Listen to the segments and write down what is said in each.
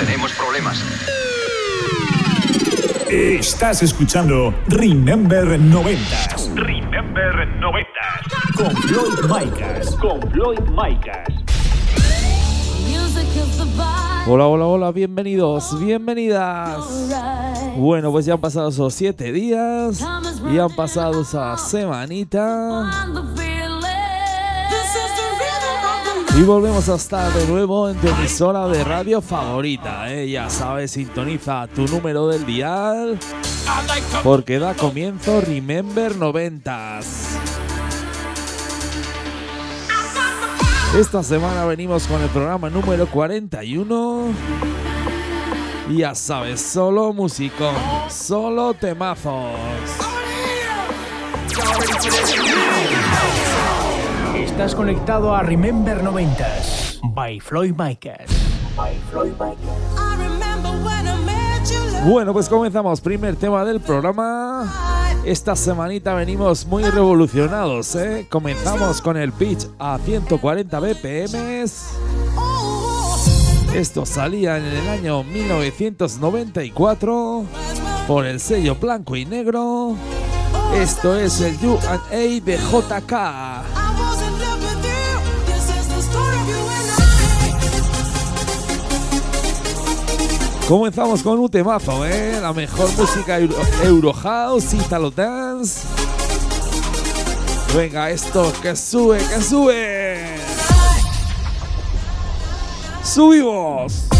Tenemos problemas. Estás escuchando Remember 90 Remember 90. con Floyd Micas. Con Floyd Micas. Hola, hola, hola, bienvenidos, bienvenidas. Bueno, pues ya han pasado esos siete días y han pasado esa semanita y volvemos a estar de nuevo en tu emisora de radio favorita. ¿eh? Ya sabes, sintoniza tu número del dial porque da comienzo Remember 90s. Esta semana venimos con el programa número 41. Y ya sabes, solo músico, solo temazos. Estás conectado a Remember 90s by Floyd Micas. Bueno, pues comenzamos. Primer tema del programa. Esta semanita venimos muy revolucionados, ¿eh? Comenzamos con el pitch a 140 BPM. Esto salía en el año 1994 por el sello blanco y negro. Esto es el U&A de JK. Comenzamos con un temazo, ¿eh? La mejor música Euro, Euro House, Italo Dance. Venga, esto que sube, que sube. Subimos.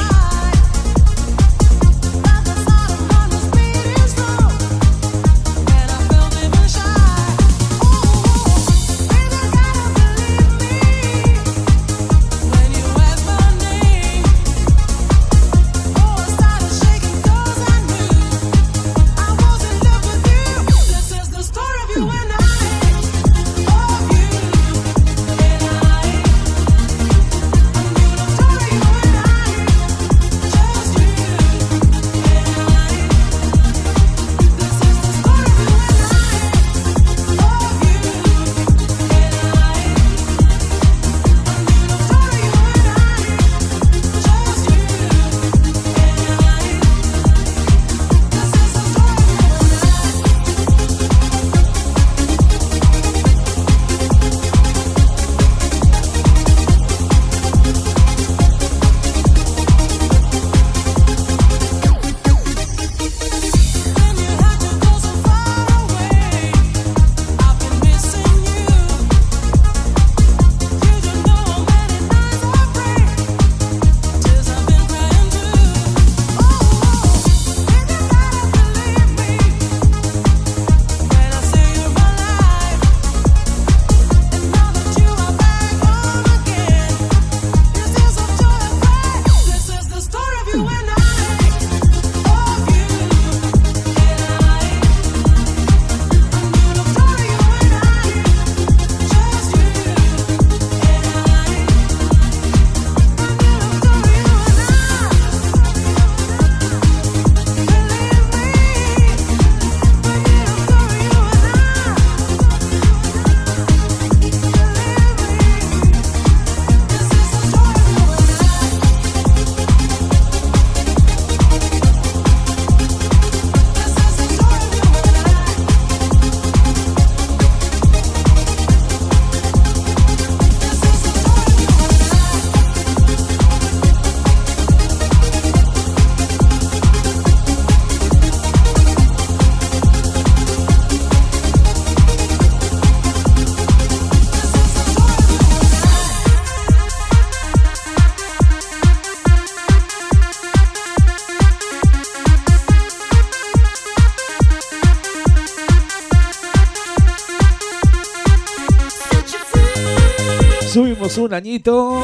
Un añito,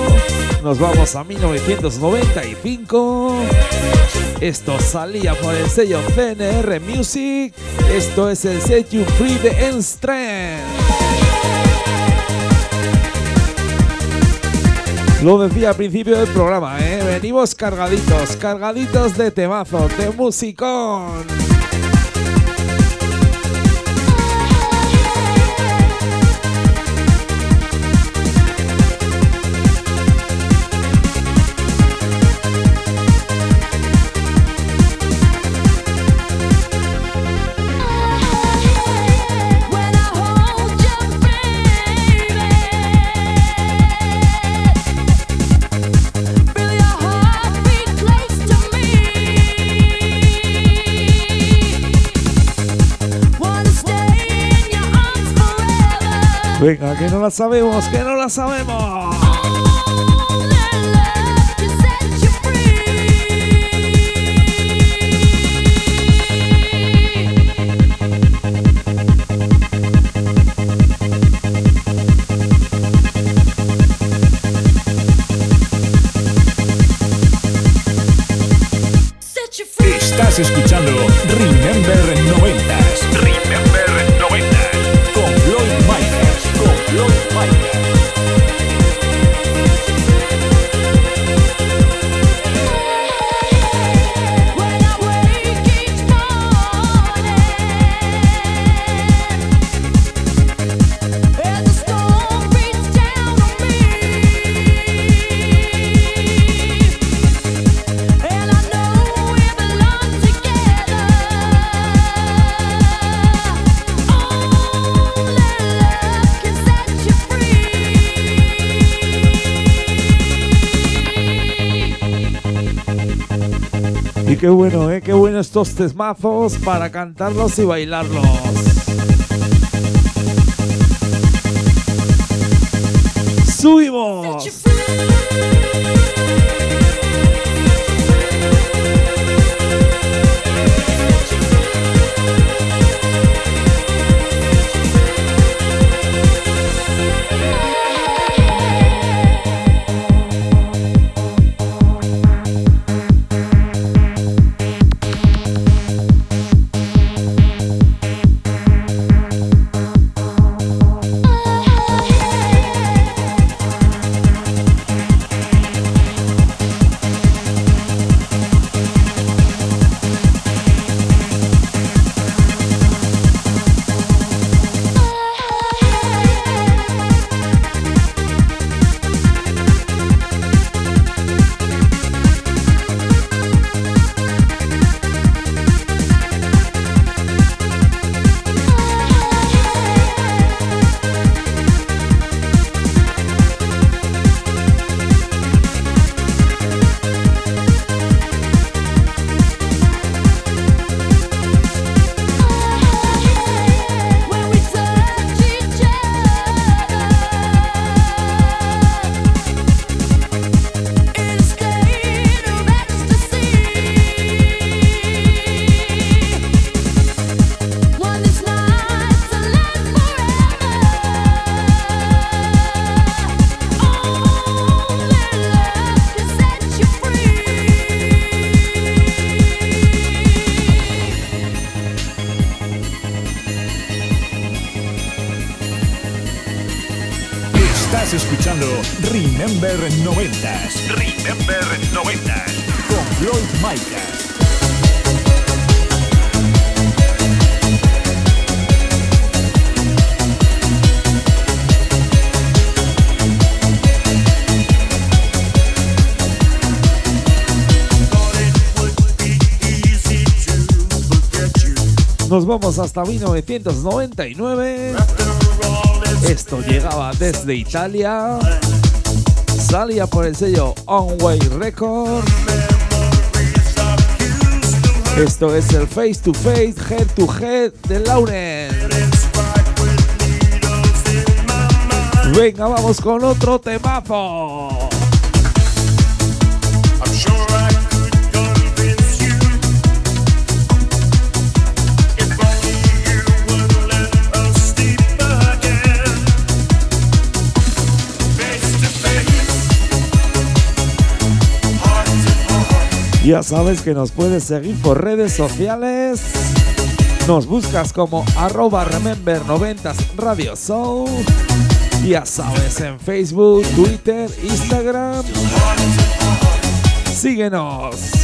nos vamos a 1995. Esto salía por el sello CNR Music. Esto es el Set You Free de Enstrand. Lo decía al principio del programa, ¿eh? venimos cargaditos, cargaditos de temazos, de musicón. Venga, que no la sabemos, que no la sabemos. Y qué bueno, ¿eh? Qué bueno estos temazos para cantarlos y bailarlos. ¡Subimos! Estás escuchando Remember 90s Remember 90. con Floyd Micas. Nos vamos hasta 1999. Esto llegaba desde Italia. Salía por el sello Onway Record. Esto es el Face to Face, Head to Head de Lauren. Venga, vamos con otro temazo. Ya sabes que nos puedes seguir por redes sociales. Nos buscas como arroba remember 90 Radio Ya sabes, en Facebook, Twitter, Instagram. Síguenos.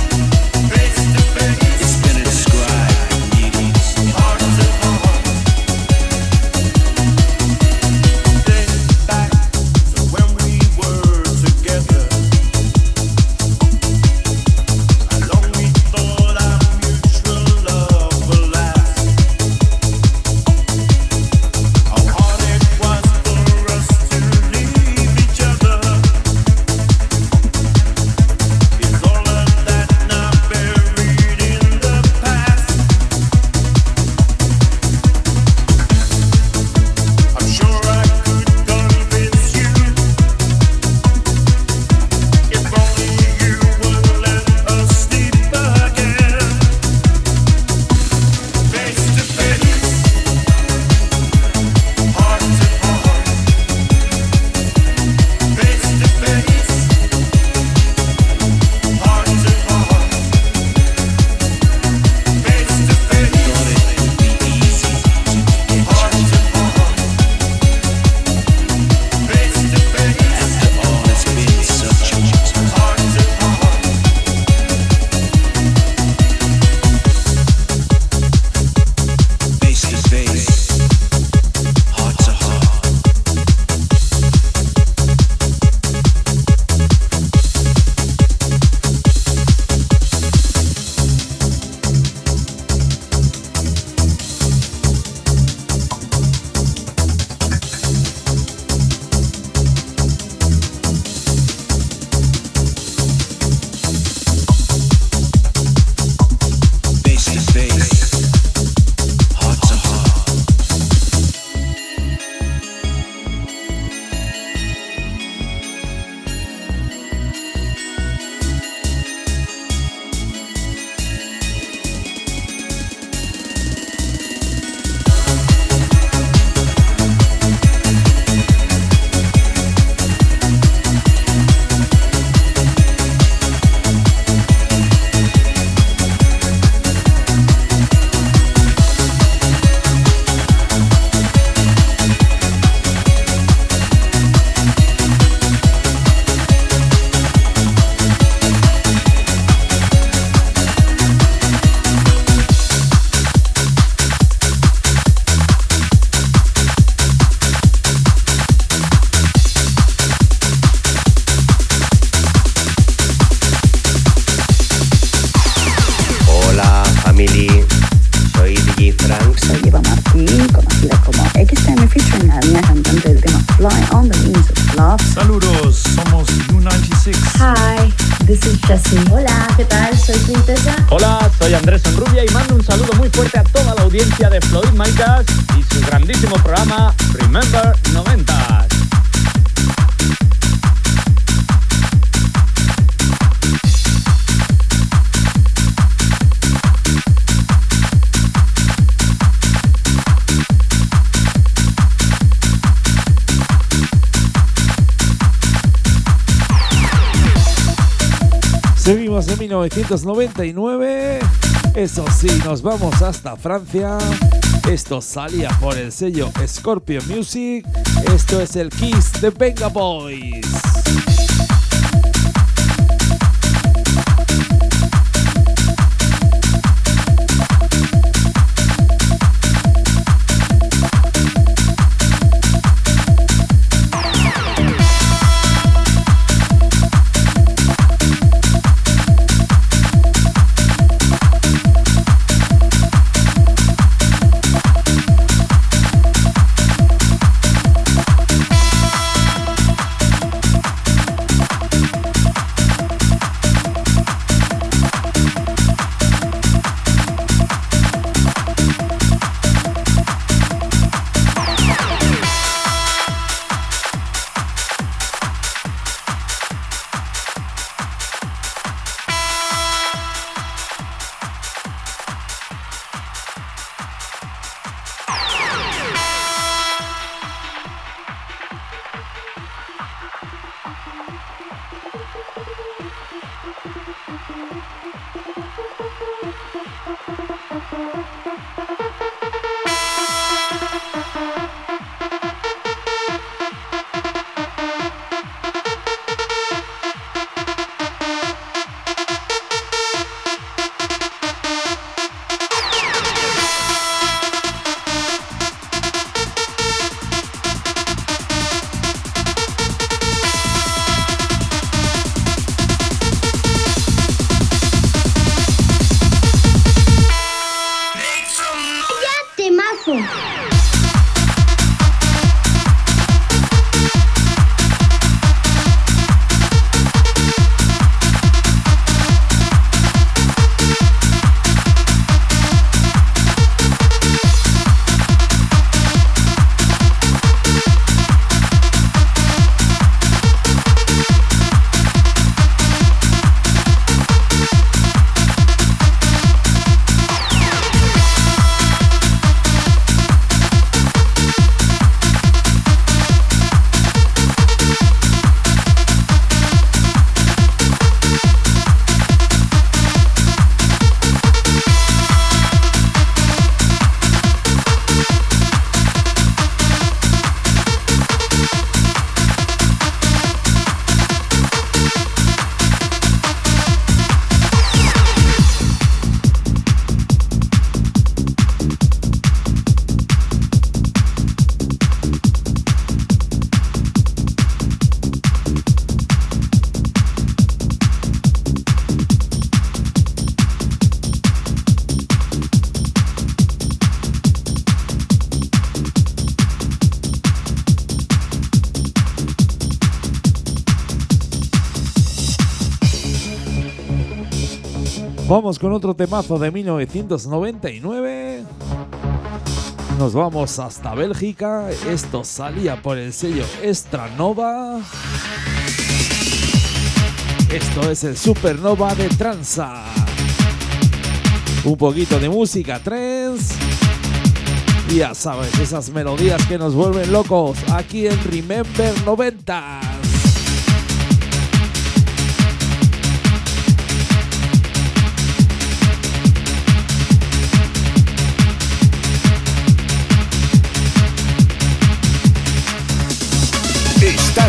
1999. Eso sí, nos vamos hasta Francia. Esto salía por el sello Scorpion Music. Esto es el Kiss de Venga Boys. Vamos con otro temazo de 1999. Nos vamos hasta Bélgica. Esto salía por el sello Estranova. Esto es el Supernova de Transa. Un poquito de música trance. Ya sabes, esas melodías que nos vuelven locos aquí en Remember 90.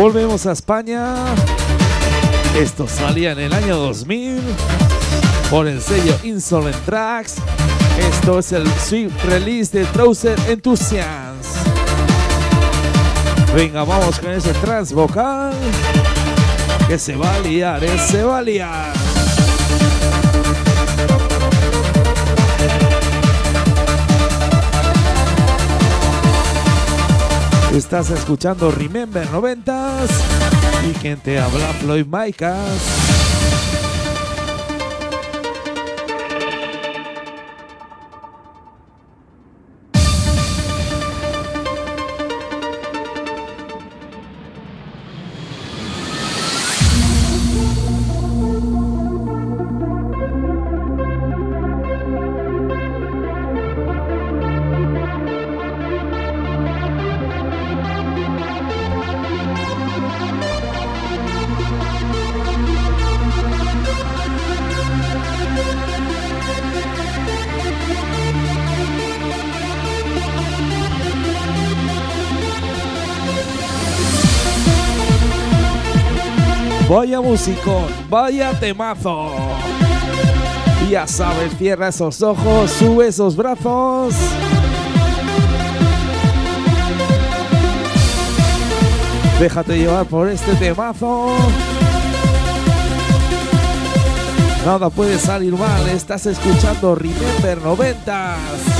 Volvemos a España. Esto salía en el año 2000 por el sello Insolent Tracks. Esto es el sweet release de Trouser Enthusiast. Venga, vamos con ese trans vocal. Que se va a liar, eh, se va a liar. Estás escuchando Remember 90s y quien te habla Floyd Micas. Vaya músico, vaya temazo. Ya sabes, cierra esos ojos, sube esos brazos. Déjate llevar por este temazo. Nada puede salir mal, estás escuchando Remember 90s.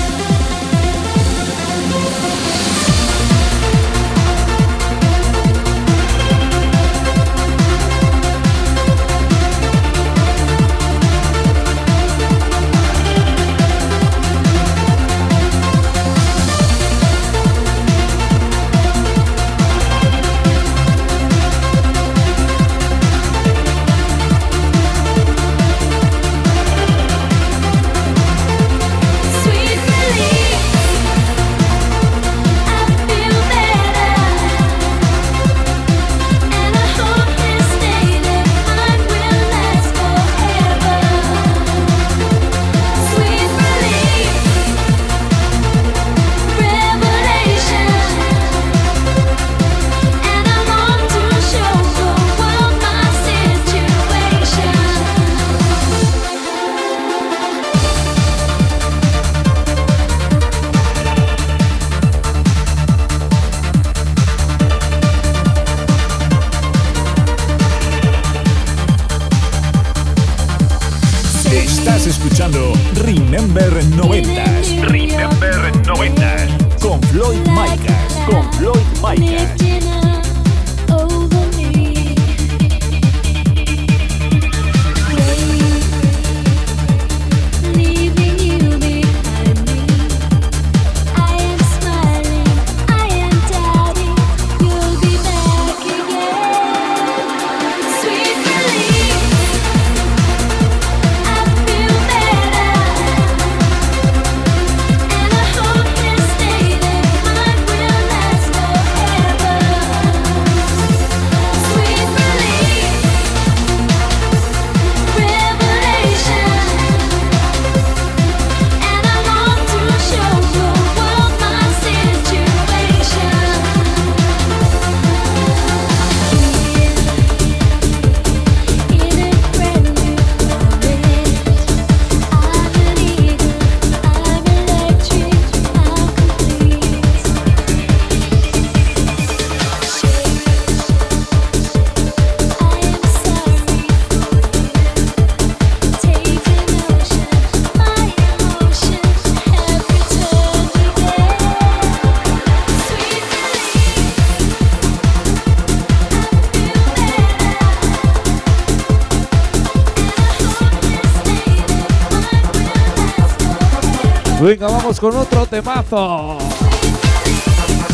Venga, vamos con otro temazo.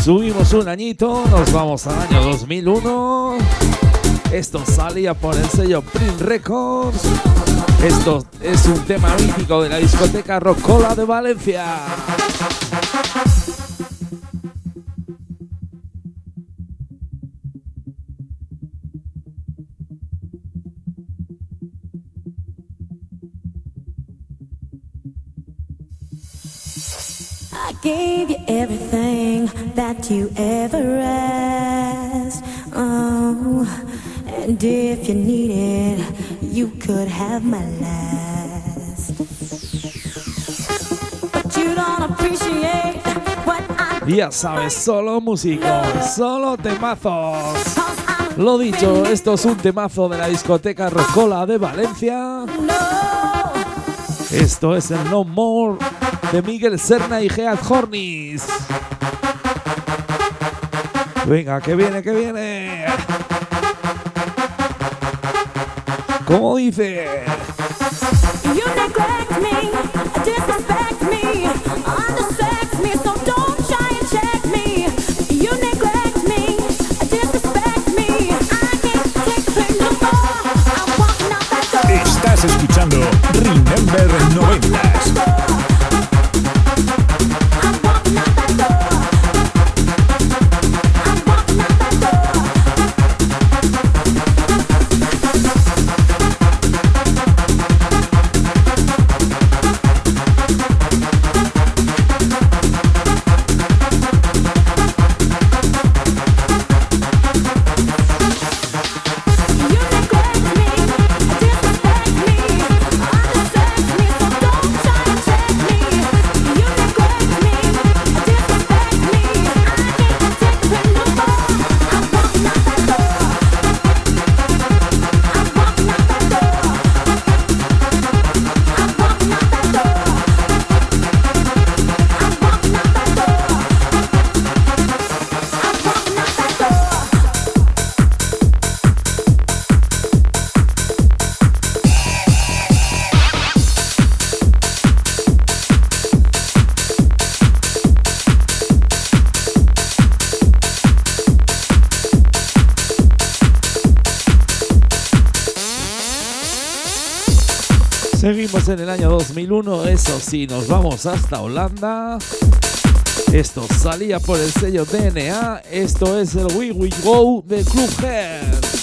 Subimos un añito, nos vamos al año 2001. Esto salía por el sello Print Records. Esto es un tema mítico de la discoteca Rocola de Valencia. Gave you everything that you ever asked. Oh, and if you needed, you could have my last. But you don't appreciate what I Ya sabes, solo músico, solo temazos. Lo dicho, esto es un temazo de la discoteca Rocola de Valencia. Esto es el No More de Miguel Serna y Geat Hornis. Venga, que viene, que viene. ¿Cómo dice? En el año 2001, eso sí, nos vamos hasta Holanda. Esto salía por el sello DNA, esto es el We We Go de Club.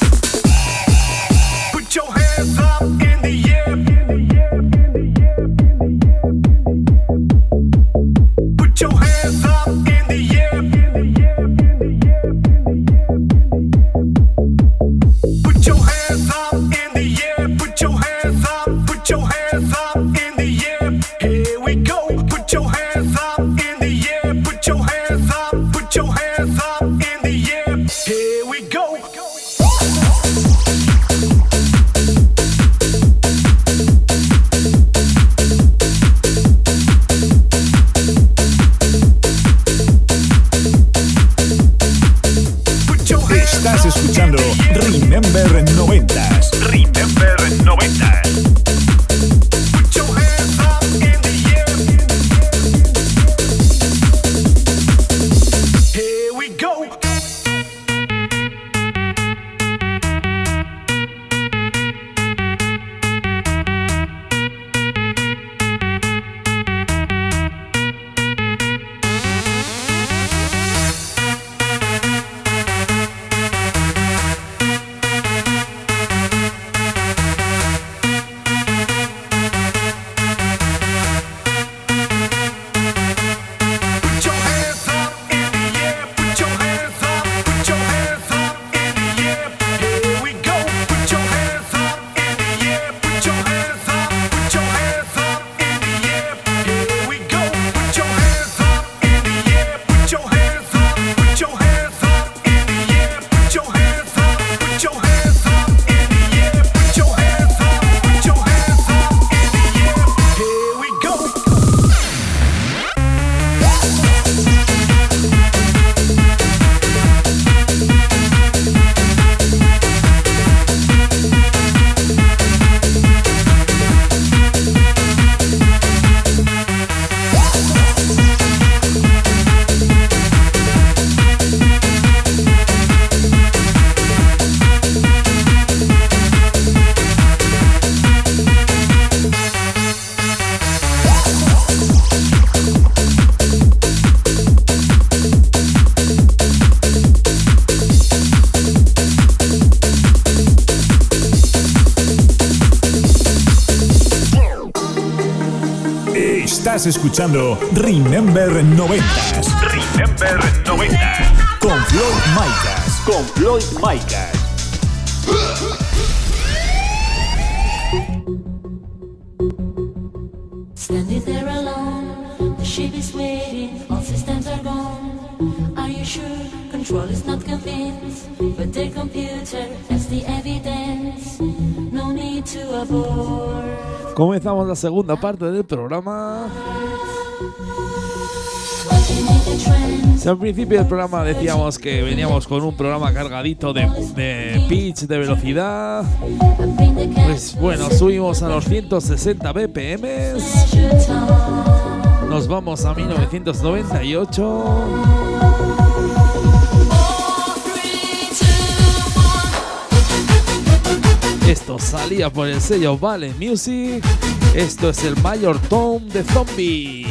Estás escuchando Remember 90s. Remember 90s. Con Floyd Micas. Con Floyd Micas. Standing there alone, the ship is waiting, all systems are gone. Are you sure? Control is not convinced, but the computer has the evidence. No need to abort. Comenzamos la segunda parte del programa. Si al principio del programa decíamos que veníamos con un programa cargadito de, de pitch, de velocidad, pues bueno, subimos a los 160 BPM. Nos vamos a 1998. Esto salía por el sello Vale Music. Esto es el Mayor Tom de Zombie.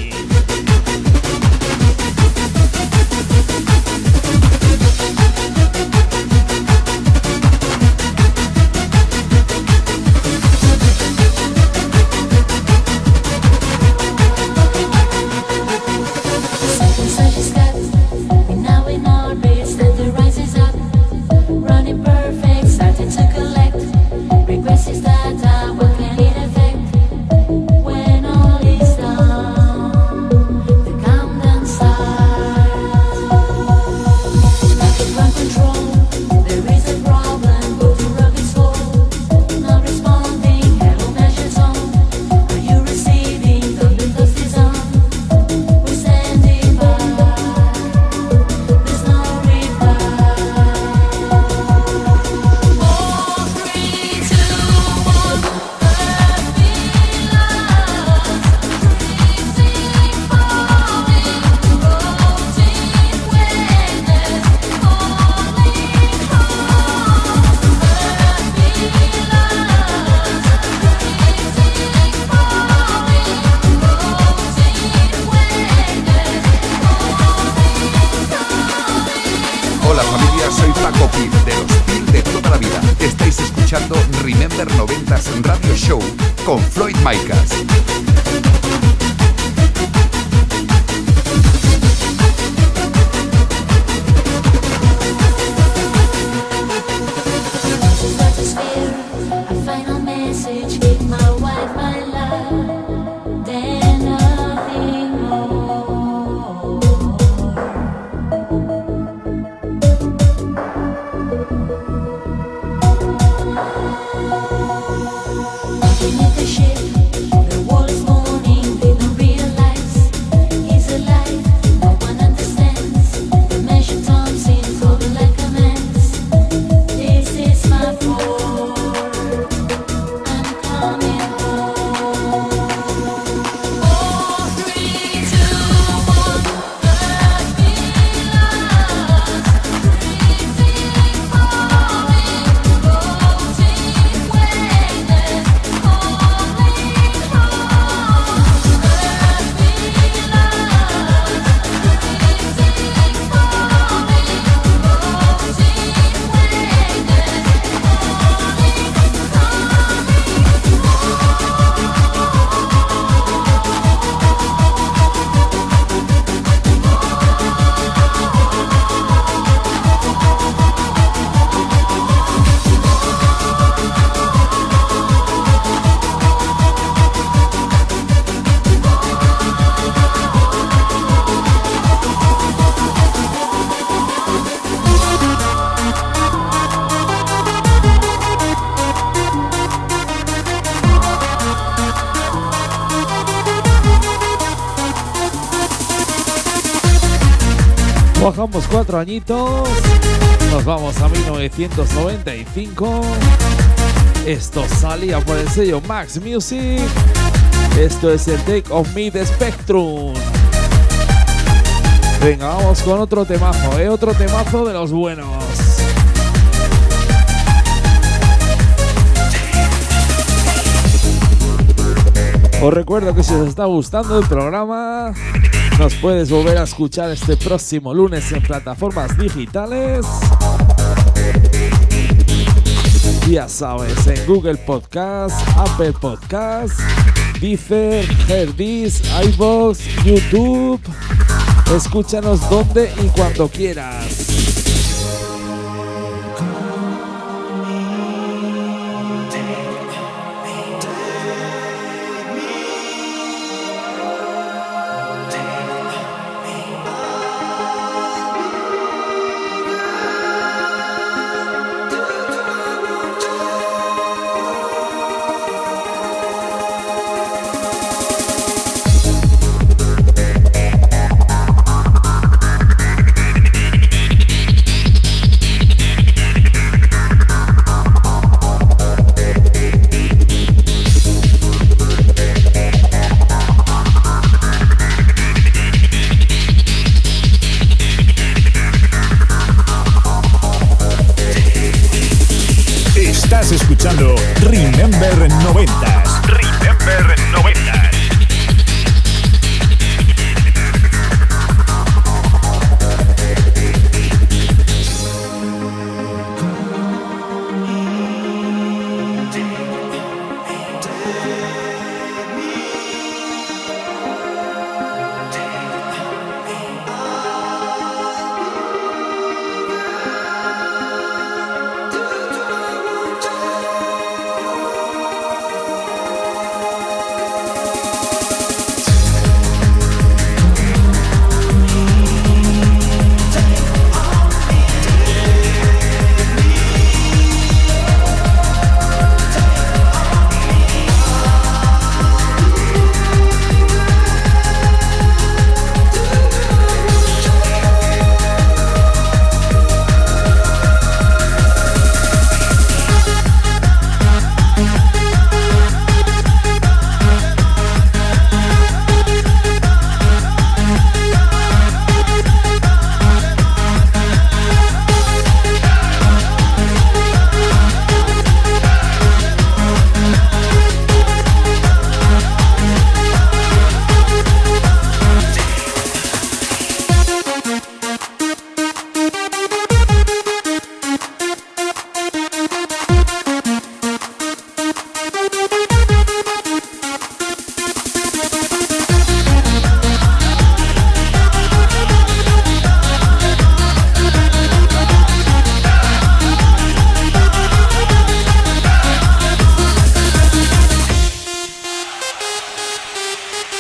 Bajamos cuatro añitos. Nos vamos a 1995. Esto salía por el sello Max Music. Esto es el Take of Me Spectrum. Venga, vamos con otro temazo, ¿eh? Otro temazo de los buenos. Os recuerdo que si os está gustando el programa, nos puedes volver a escuchar este próximo lunes en plataformas digitales. Ya sabes, en Google Podcast, Apple Podcast, Deezer, Herdis, iVoox, YouTube. Escúchanos donde y cuando quieras.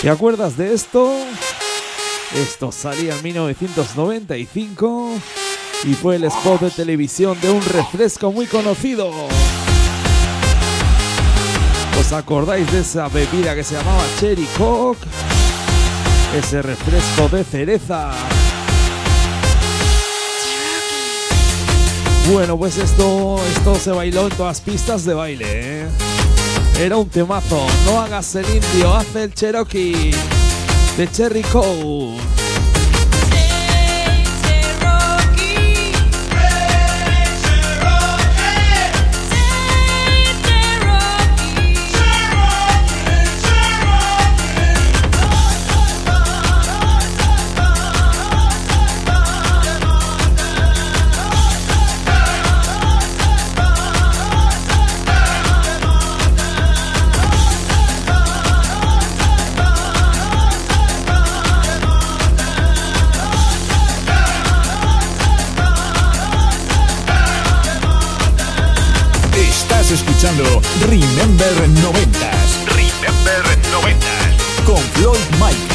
¿Te acuerdas de esto? Esto salía en 1995 y fue el spot de televisión de un refresco muy conocido. ¿Os acordáis de esa bebida que se llamaba Cherry Coke? Ese refresco de cereza. Bueno, pues esto, esto se bailó en todas pistas de baile, ¿eh? Era un temazo. No hagas el indio, haz el Cherokee de Cherry Coke. Escuchando Remember 90s. Remember 90s. Con Floyd Micas.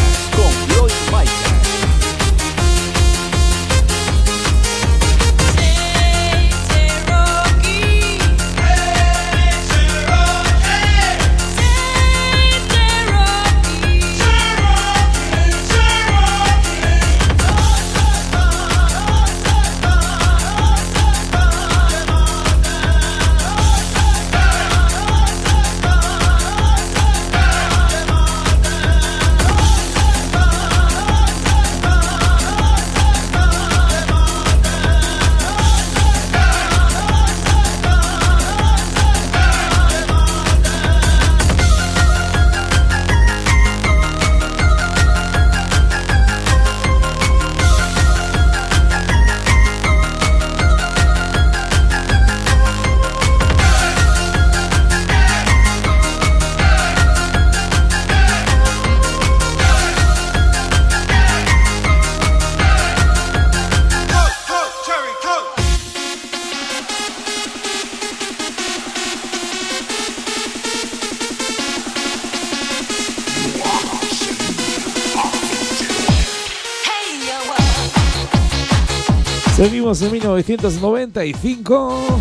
En 1995.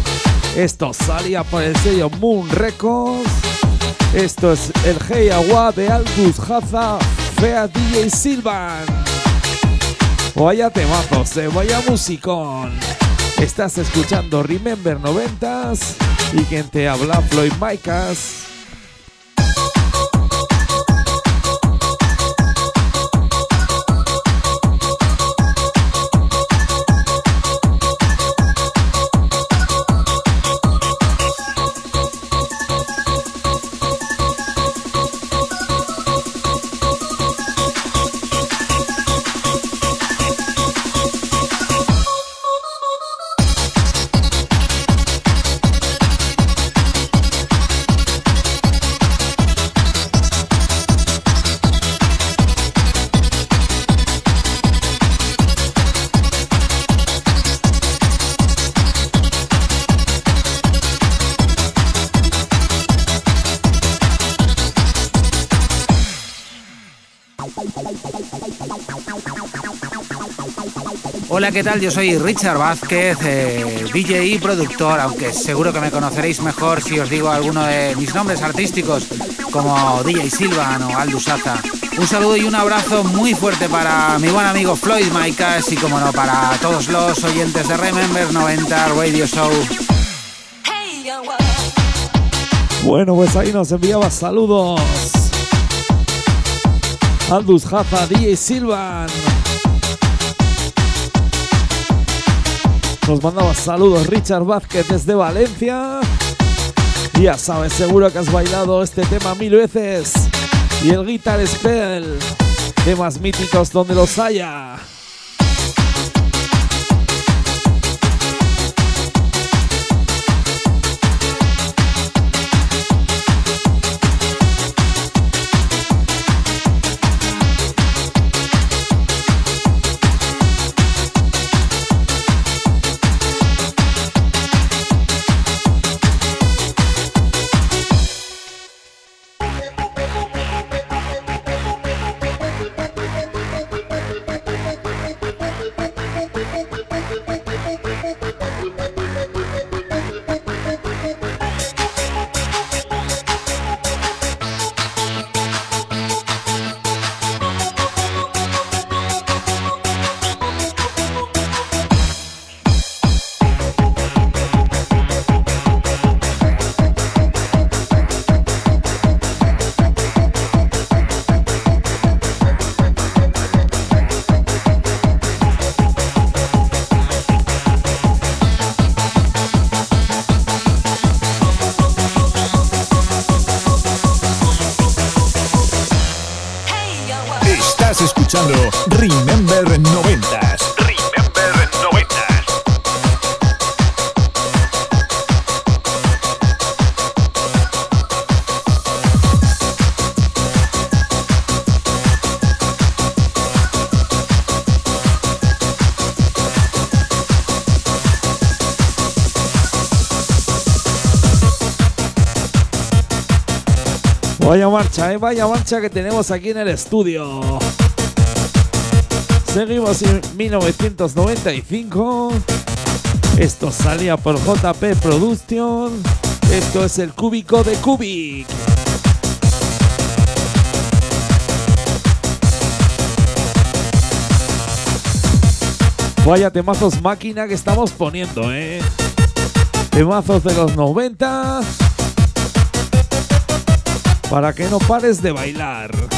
Esto salía por el sello Moon Records. Esto es el Hey Agua de Albus Haza, Fea DJ Silvan. Vaya temazos, eh, vaya musicón. Estás escuchando Remember 90s y quien te habla Floyd Micas. Hola, ¿qué tal? Yo soy Richard Vázquez, eh, DJ y productor, aunque seguro que me conoceréis mejor si os digo alguno de mis nombres artísticos, como DJ Silvan o Aldous Aza. Un saludo y un abrazo muy fuerte para mi buen amigo Floyd Maicas y, como no, para todos los oyentes de Remember 90 Radio Show. Bueno, pues ahí nos enviaba saludos. Aldous Haza, DJ Silvan. Nos mandaba saludos Richard Vázquez desde Valencia. Ya sabes, seguro que has bailado este tema mil veces. Y el Guitar Spell. Temas míticos donde los haya. Marcha, eh, vaya marcha que tenemos aquí en el estudio. Seguimos en 1995. Esto salía por JP Production. Esto es el cúbico de Cubic. Vaya temazos máquina que estamos poniendo, eh. Temazos de los 90 para que no pares de bailar.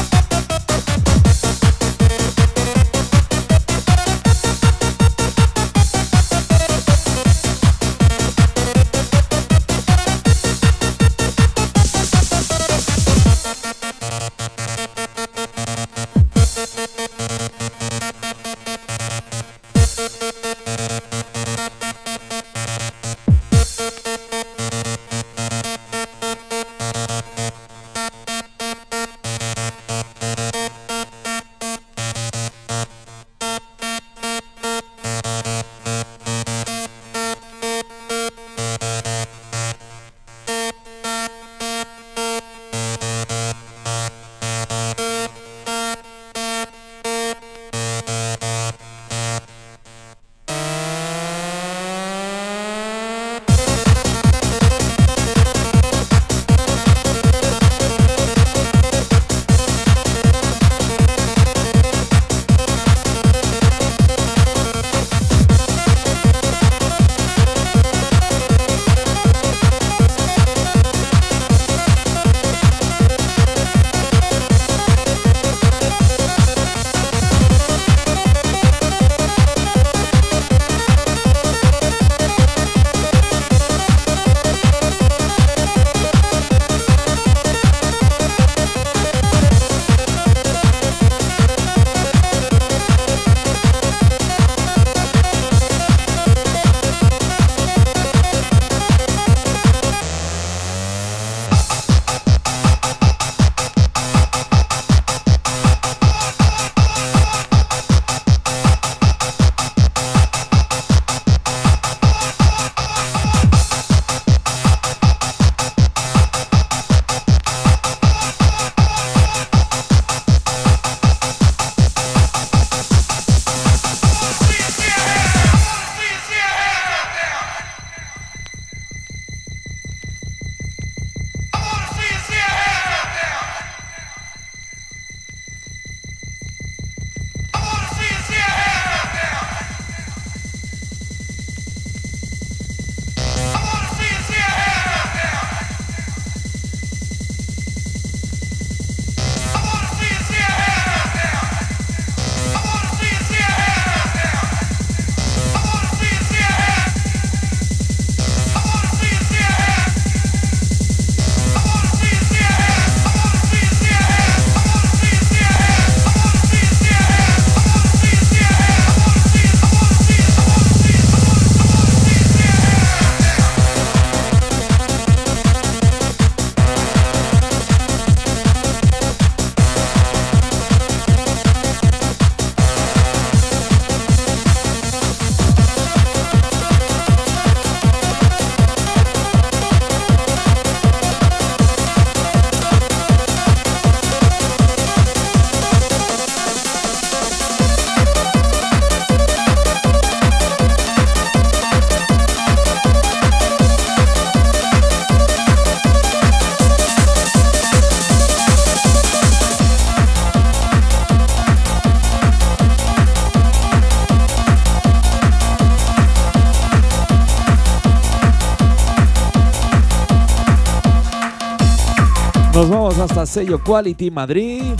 Sello Quality Madrid.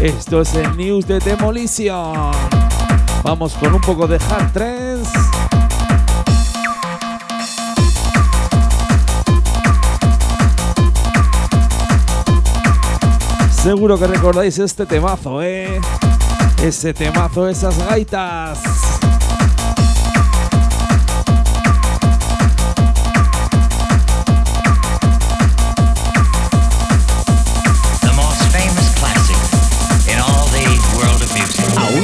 Esto es el news de Demolition. Vamos con un poco de hard trends. Seguro que recordáis este temazo, ¿eh? Ese temazo, esas gaitas.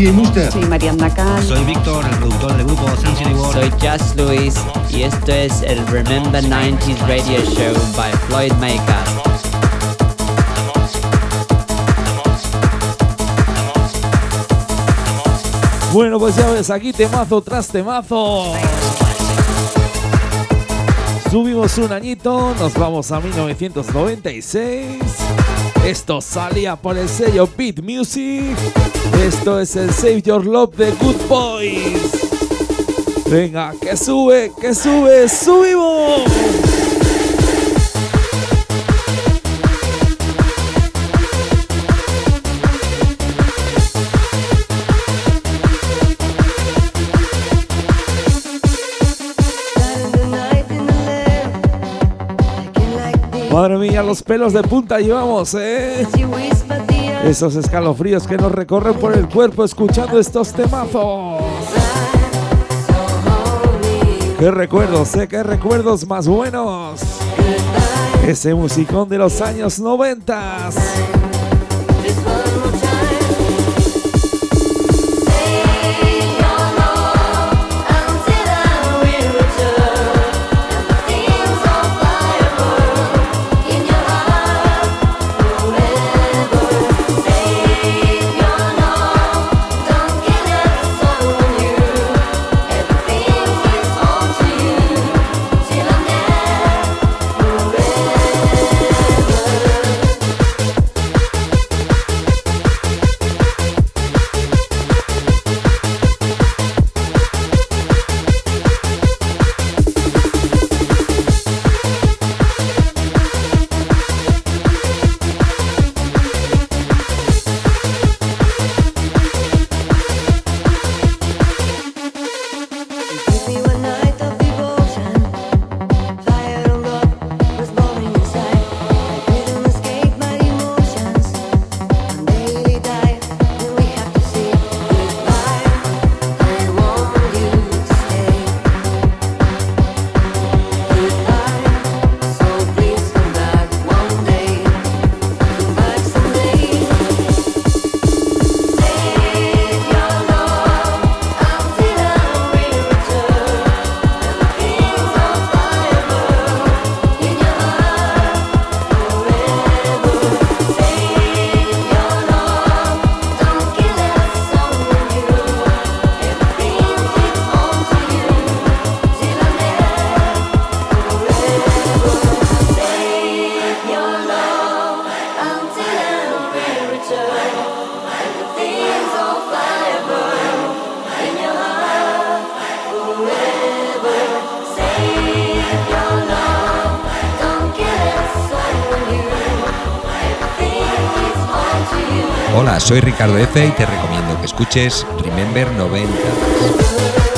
DJ Muster. Soy Mariana Cal. Soy Víctor, el productor del grupo Sensory World. Soy Just Luis y esto es el Remember 90s Radio Show by Floyd Maker. Bueno, pues ya ves, aquí temazo tras temazo. Subimos un añito, nos vamos a 1996. Esto salía por el sello Beat Music. Esto es el Save Your Love de Good Boys. Venga, que sube, que sube, subimos. Madre mía, los pelos de punta llevamos, ¿eh? Esos escalofríos que nos recorren por el cuerpo escuchando estos temazos. Qué recuerdos, ¿eh? Qué recuerdos más buenos. Ese musicón de los años noventas. Hola, soy Ricardo F y te recomiendo que escuches Remember 90.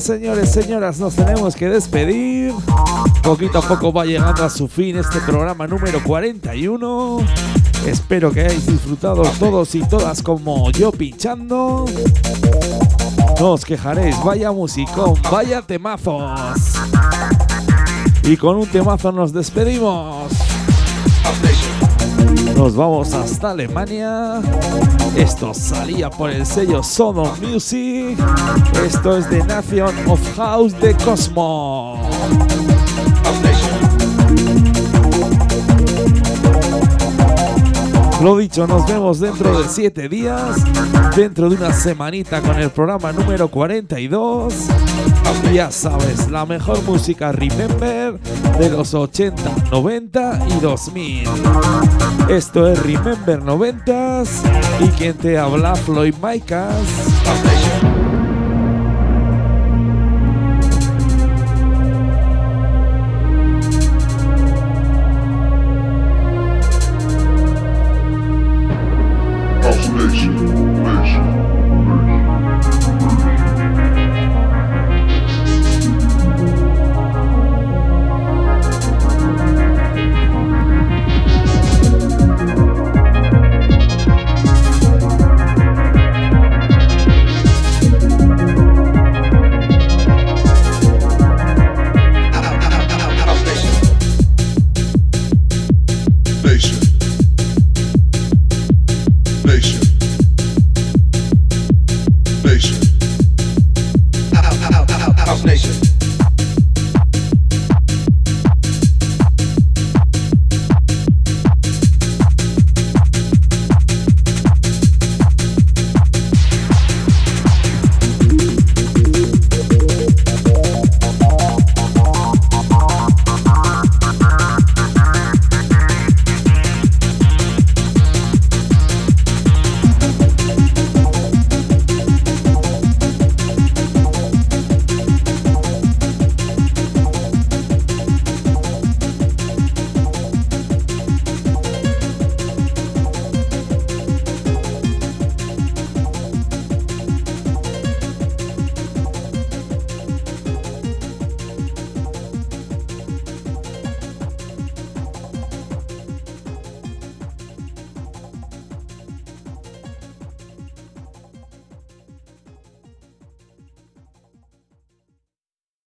Señores, señoras, nos tenemos que despedir. Poquito a poco va llegando a su fin este programa número 41. Espero que hayáis disfrutado todos y todas como yo pinchando. No os quejaréis, vaya musicón, vaya temazos. Y con un temazo nos despedimos. Nos vamos hasta Alemania. Esto salía por el sello Sodom Music. Esto es The Nation of House de Cosmo. Lo dicho, nos vemos dentro de 7 días, dentro de una semanita con el programa número 42. Ya sabes, la mejor música Remember de los 80, 90 y 2000. Esto es Remember 90s y quien te habla Floyd Micas.